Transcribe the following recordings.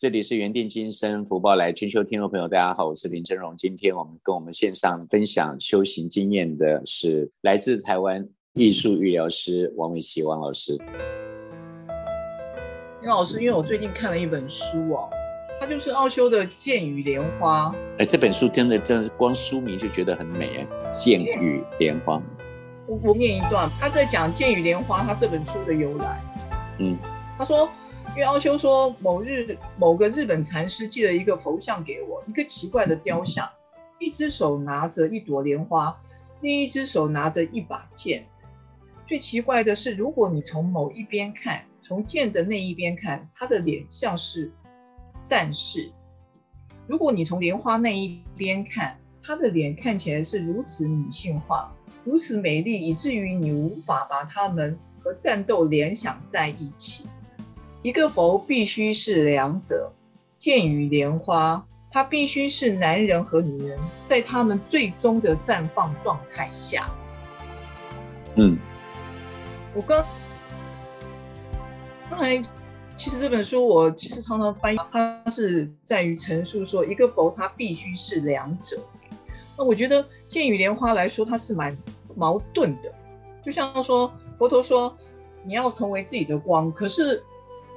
这里是原定今生福报来全球听众朋友，大家好，我是林真荣。今天我们跟我们线上分享修行经验的是来自台湾艺术愈疗师王伟琪王老师。林老师，因为我最近看了一本书哦，它就是奥修的《剑与莲花》。哎，这本书真的真的光书名就觉得很美哎，《剑与莲花》。我我念一段，他在讲《剑与莲花》他这本书的由来。嗯，他说。因为奥修说，某日某个日本禅师寄了一个佛像给我，一个奇怪的雕像，一只手拿着一朵莲花，另一只手拿着一把剑。最奇怪的是，如果你从某一边看，从剑的那一边看，他的脸像是战士；如果你从莲花那一边看，他的脸看起来是如此女性化，如此美丽，以至于你无法把他们和战斗联想在一起。一个佛必须是两者，剑与莲花，它必须是男人和女人在他们最终的绽放状态下。嗯，我刚刚才其实这本书我其实常常翻译，它是在于陈述说一个佛它必须是两者。那我觉得剑与莲花来说，它是蛮矛盾的，就像说佛陀说你要成为自己的光，可是。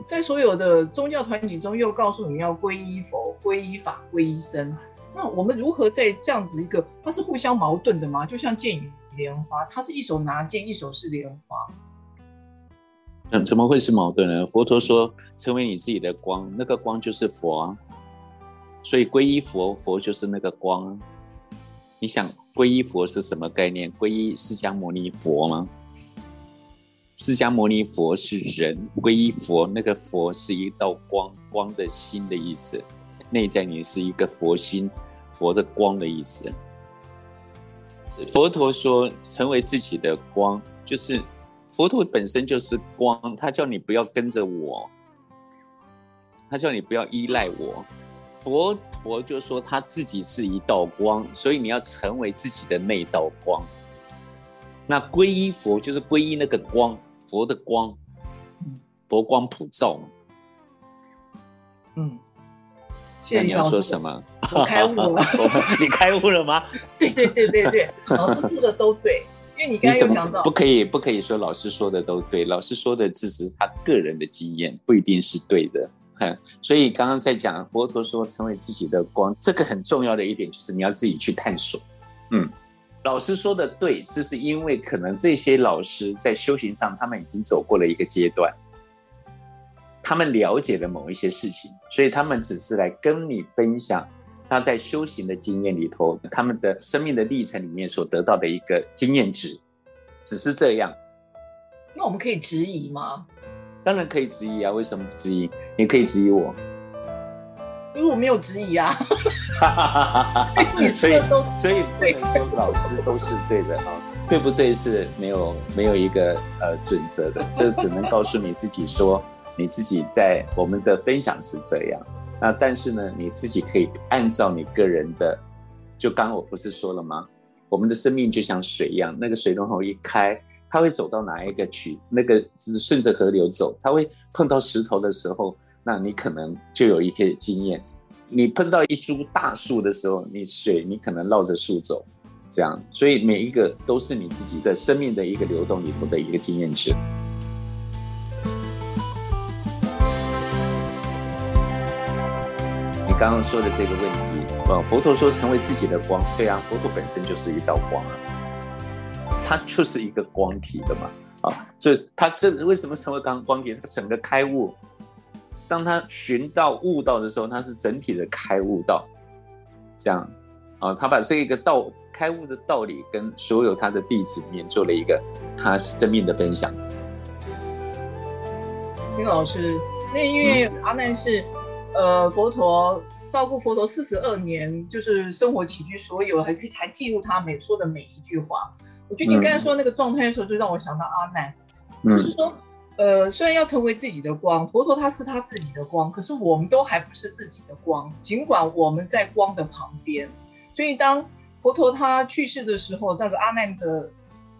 在所有的宗教团体中，又告诉你要皈依佛、皈依法、皈依僧。那我们如何在这样子一个，它是互相矛盾的吗？就像剑与莲花，它是一手拿剑，一手是莲花。嗯怎么会是矛盾呢？佛陀说，成为你自己的光，那个光就是佛啊。所以皈依佛，佛就是那个光。你想皈依佛是什么概念？皈依释迦牟尼佛吗？释迦牟尼佛是人，皈依佛，那个佛是一道光，光的心的意思，内在你是一个佛心，佛的光的意思。佛陀说，成为自己的光，就是佛陀本身就是光，他叫你不要跟着我，他叫你不要依赖我。佛陀就说他自己是一道光，所以你要成为自己的那道光。那皈依佛就是皈依那个光，佛的光，佛光普照嘛。嗯，那你要说什么？我开悟了。你开悟了吗？对对对对对，老师说的都对。因为你刚才有讲到，不可以不可以说老师说的都对，老师说的只是他个人的经验，不一定是对的。所以刚刚在讲佛陀说成为自己的光，这个很重要的一点就是你要自己去探索。嗯。老师说的对，这是因为可能这些老师在修行上，他们已经走过了一个阶段，他们了解了某一些事情，所以他们只是来跟你分享他在修行的经验里头，他们的生命的历程里面所得到的一个经验值，只是这样。那我们可以质疑吗？当然可以质疑啊，为什么不质疑？你可以质疑我。因为我没有质疑啊，所以所以不能说老师都是对的啊，对不对是没有没有一个呃准则的，就只能告诉你自己说你自己在我们的分享是这样，那但是呢你自己可以按照你个人的，就刚刚我不是说了吗？我们的生命就像水一样，那个水龙头一开，它会走到哪一个渠，那个是顺着河流走，它会碰到石头的时候。那你可能就有一些经验，你碰到一株大树的时候，你水你可能绕着树走，这样，所以每一个都是你自己的生命的一个流动里头的一个经验值。你刚刚说的这个问题，呃，佛陀说成为自己的光，对啊，佛陀本身就是一道光啊，它就是一个光体的嘛，啊，所以它这为什么成为刚光体？它整个开悟。当他寻到悟道的时候，他是整体的开悟道，这样啊，他把这一个道开悟的道理跟所有他的弟子里面做了一个他生命的分享。林老师，那因为阿难是呃佛陀照顾佛陀四十二年，就是生活起居所有，还还记录他每说的每一句话。我觉得你刚才说那个状态的时候，就让我想到阿难，就是说。呃，虽然要成为自己的光，佛陀他是他自己的光，可是我们都还不是自己的光，尽管我们在光的旁边。所以当佛陀他去世的时候，那个阿难的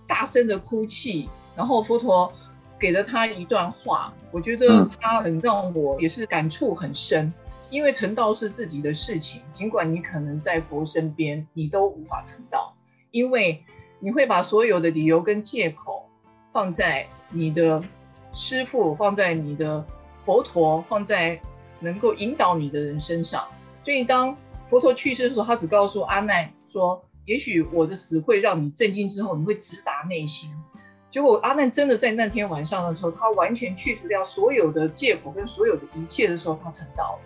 大声的哭泣，然后佛陀给了他一段话，我觉得他很让我也是感触很深。因为成道是自己的事情，尽管你可能在佛身边，你都无法成道，因为你会把所有的理由跟借口放在你的师傅，放在你的佛陀，放在能够引导你的人身上。所以当佛陀去世的时候，他只告诉阿难说：“也许我的死会让你震惊，之后你会直达内心。”结果阿难真的在那天晚上的时候，他完全去除掉所有的借口跟所有的一切的时候，他成道了。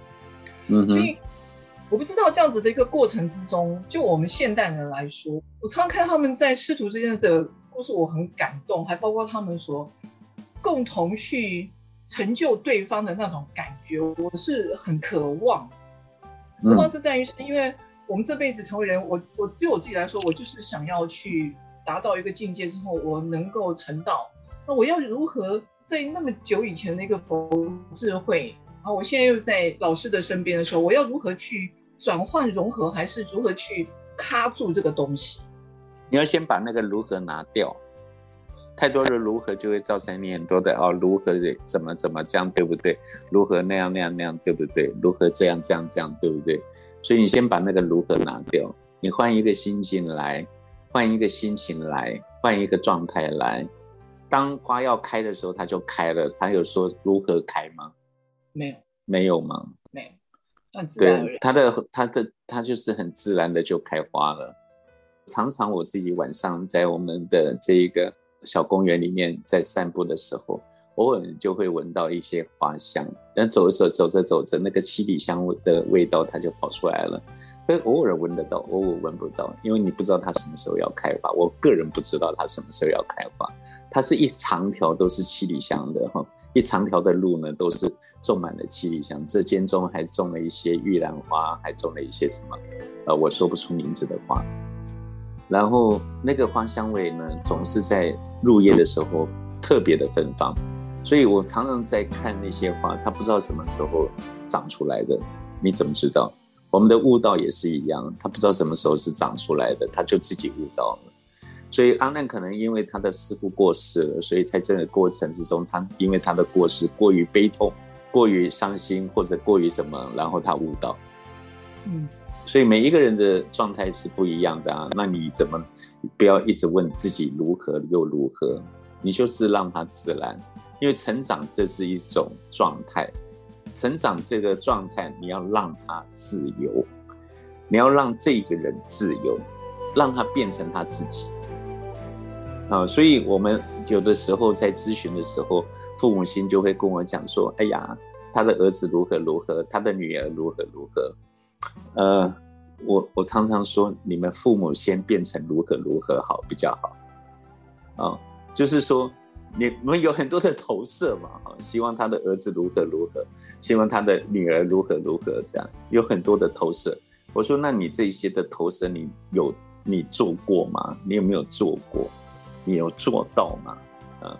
嗯，所以我不知道这样子的一个过程之中，就我们现代人来说，我常常看他们在师徒之间的故事，我很感动，还包括他们说共同去成就对方的那种感觉，我是很渴望。渴望是在于，是因为我们这辈子成为人，我我只有我自己来说，我就是想要去达到一个境界之后，我能够成道。那我要如何在那么久以前的一个佛智慧？然后我现在又在老师的身边的时候，我要如何去转换融合，还是如何去卡住这个东西？你要先把那个如何拿掉，太多的如何就会造成你很多的哦，如何怎么怎么这样对不对？如何那样那样那样对不对？如何这样这样这样对不对？所以你先把那个如何拿掉，你换一个心境来，换一个心情来，换一个状态来。当花要开的时候，它就开了。它有说如何开吗？没有，没有吗？没有，很自然对，它的它的它就是很自然的就开花了。常常我自己晚上在我们的这一个小公园里面在散步的时候，偶尔就会闻到一些花香。然后走着走着走着，那个七里香的味道它就跑出来了。但偶尔闻得到，偶尔闻不到，因为你不知道它什么时候要开花。我个人不知道它什么时候要开花。它是一长条都是七里香的哈，一长条的路呢都是。种满了七里香，这间中还种了一些玉兰花，还种了一些什么，呃，我说不出名字的花。然后那个花香味呢，总是在入夜的时候特别的芬芳，所以我常常在看那些花，它不知道什么时候长出来的，你怎么知道？我们的悟道也是一样，它不知道什么时候是长出来的，它就自己悟道了。所以阿难可能因为他的师傅过世了，所以在这个过程之中，他因为他的过世过于悲痛。过于伤心或者过于什么，然后他悟道，嗯，所以每一个人的状态是不一样的啊。那你怎么不要一直问自己如何又如何？你就是让他自然，因为成长这是一种状态，成长这个状态你要让他自由，你要让这个人自由，让他变成他自己啊。所以我们有的时候在咨询的时候。父母亲就会跟我讲说：“哎呀，他的儿子如何如何，他的女儿如何如何。”呃，我我常常说，你们父母先变成如何如何好比较好。啊，就是说，你们有很多的投射嘛，哈，希望他的儿子如何如何，希望他的女儿如何如何，这样有很多的投射。我说，那你这些的投射，你有你做过吗？你有没有做过？你有做到吗？啊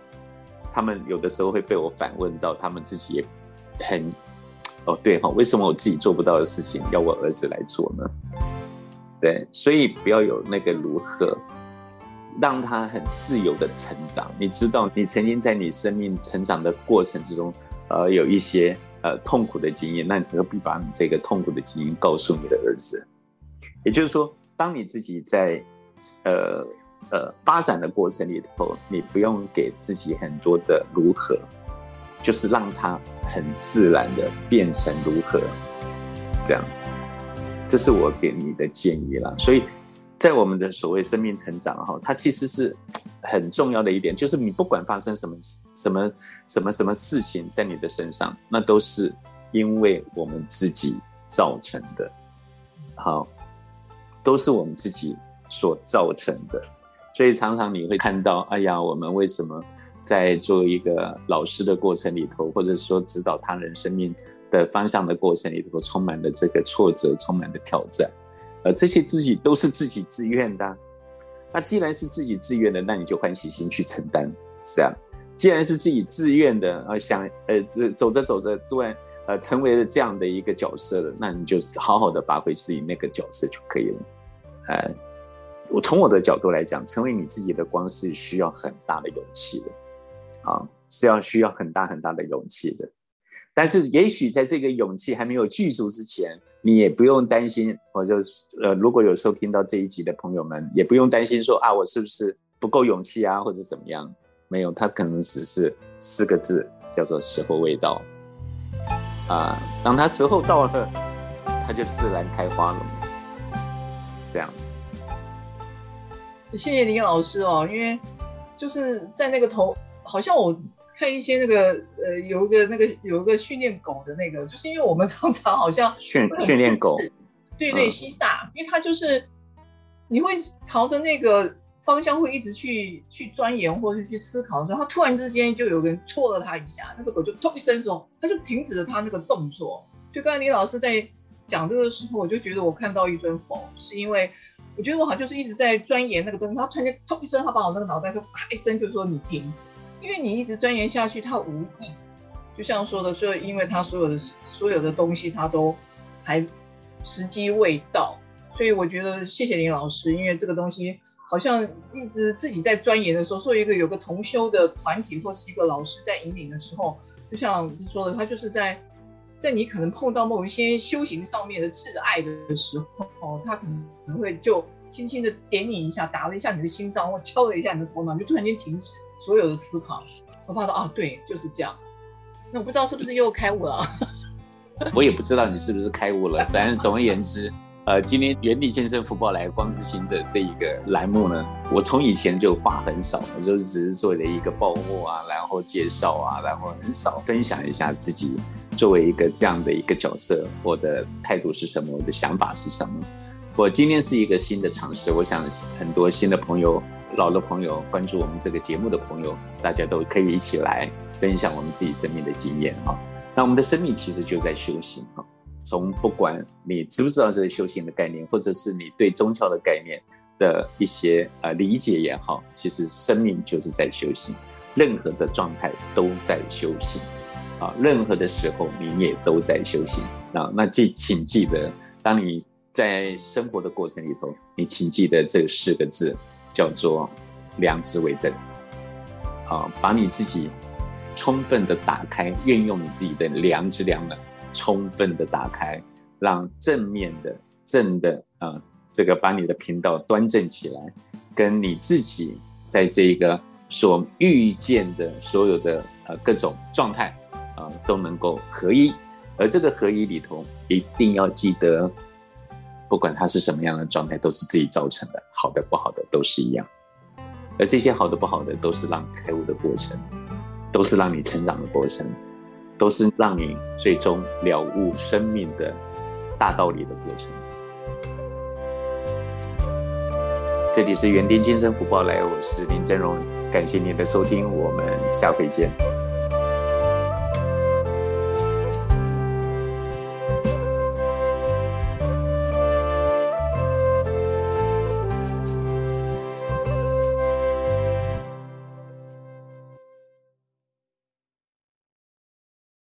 他们有的时候会被我反问到，他们自己也很哦，对哈，为什么我自己做不到的事情要我儿子来做呢？对，所以不要有那个如何，让他很自由的成长。你知道，你曾经在你生命成长的过程之中，呃，有一些呃痛苦的经验，那你何必把你这个痛苦的经验告诉你的儿子？也就是说，当你自己在呃。呃，发展的过程里头，你不用给自己很多的如何，就是让它很自然的变成如何，这样，这是我给你的建议啦。所以在我们的所谓生命成长哈，它其实是很重要的一点，就是你不管发生什么什么什么什么事情在你的身上，那都是因为我们自己造成的，好，都是我们自己所造成的。所以常常你会看到，哎呀，我们为什么在做一个老师的过程里头，或者说指导他人生命的方向的过程里头，充满了这个挫折，充满了挑战，呃，这些自己都是自己自愿的。那既然是自己自愿的，那你就欢喜心去承担，这样。既然是自己自愿的，呃，想，呃，这走着走着突然，呃，成为了这样的一个角色了，那你就好好的发挥自己那个角色就可以了，哎。我从我的角度来讲，成为你自己的光是需要很大的勇气的，啊，是要需要很大很大的勇气的。但是也许在这个勇气还没有具足之前，你也不用担心。我就呃，如果有收听到这一集的朋友们，也不用担心说啊，我是不是不够勇气啊，或者怎么样？没有，他可能只是四个字，叫做时候未到。啊，当他时候到了，它就自然开花了。这样。谢谢林老师哦，因为就是在那个头。好像我看一些那个呃，有一个那个有一个训练狗的那个，就是因为我们常常好像训训练狗，对对，西萨，因为它就是你会朝着那个方向会一直去去钻研或者去思考的时候，它突然之间就有人戳了它一下，那个狗就砰一声说，它就停止了它那个动作。就刚才李老师在讲这个时候，我就觉得我看到一尊佛，是因为我觉得我好像就是一直在钻研那个东西，他突然间砰一声，他把我那个脑袋就咔一声就说你停。因为你一直钻研下去，它无益。就像说的，就因为它所有的所有的东西，它都还时机未到，所以我觉得谢谢林老师，因为这个东西好像一直自己在钻研的时候，作为一个有个同修的团体或是一个老师在引领的时候，就像说的，他就是在在你可能碰到某一些修行上面的挚爱的时候，他可能会就轻轻的点你一下，打了一下你的心脏，或敲了一下你的头脑，就突然间停止。所有的思考，我发现啊，对，就是这样。那我不知道是不是又开悟了？我也不知道你是不是开悟了。反正总而言之，呃，今天原地健身福报来光之行者这一个栏目呢，我从以前就话很少，我就只是做了一个报幕啊，然后介绍啊，然后很少分享一下自己作为一个这样的一个角色，我的态度是什么，我的想法是什么。我今天是一个新的尝试，我想很多新的朋友。老的朋友，关注我们这个节目的朋友，大家都可以一起来分享我们自己生命的经验哈。那我们的生命其实就在修行哈。从不管你知不知道这个修行的概念，或者是你对宗教的概念的一些呃理解也好，其实生命就是在修行。任何的状态都在修行啊，任何的时候你也都在修行啊。那记，请记得，当你在生活的过程里头，你请记得这四个字。叫做良知为证啊，把你自己充分的打开，运用你自己的良知良能，充分的打开，让正面的正的啊，这个把你的频道端正起来，跟你自己在这个所遇见的所有的呃各种状态啊，都能够合一，而这个合一里头，一定要记得。不管它是什么样的状态，都是自己造成的，好的不好的都是一样。而这些好的不好的，都是让开悟的过程，都是让你成长的过程，都是让你最终了悟生命的大道理的过程。这里是园丁精神福报来，我是林真荣，感谢您的收听，我们下回见。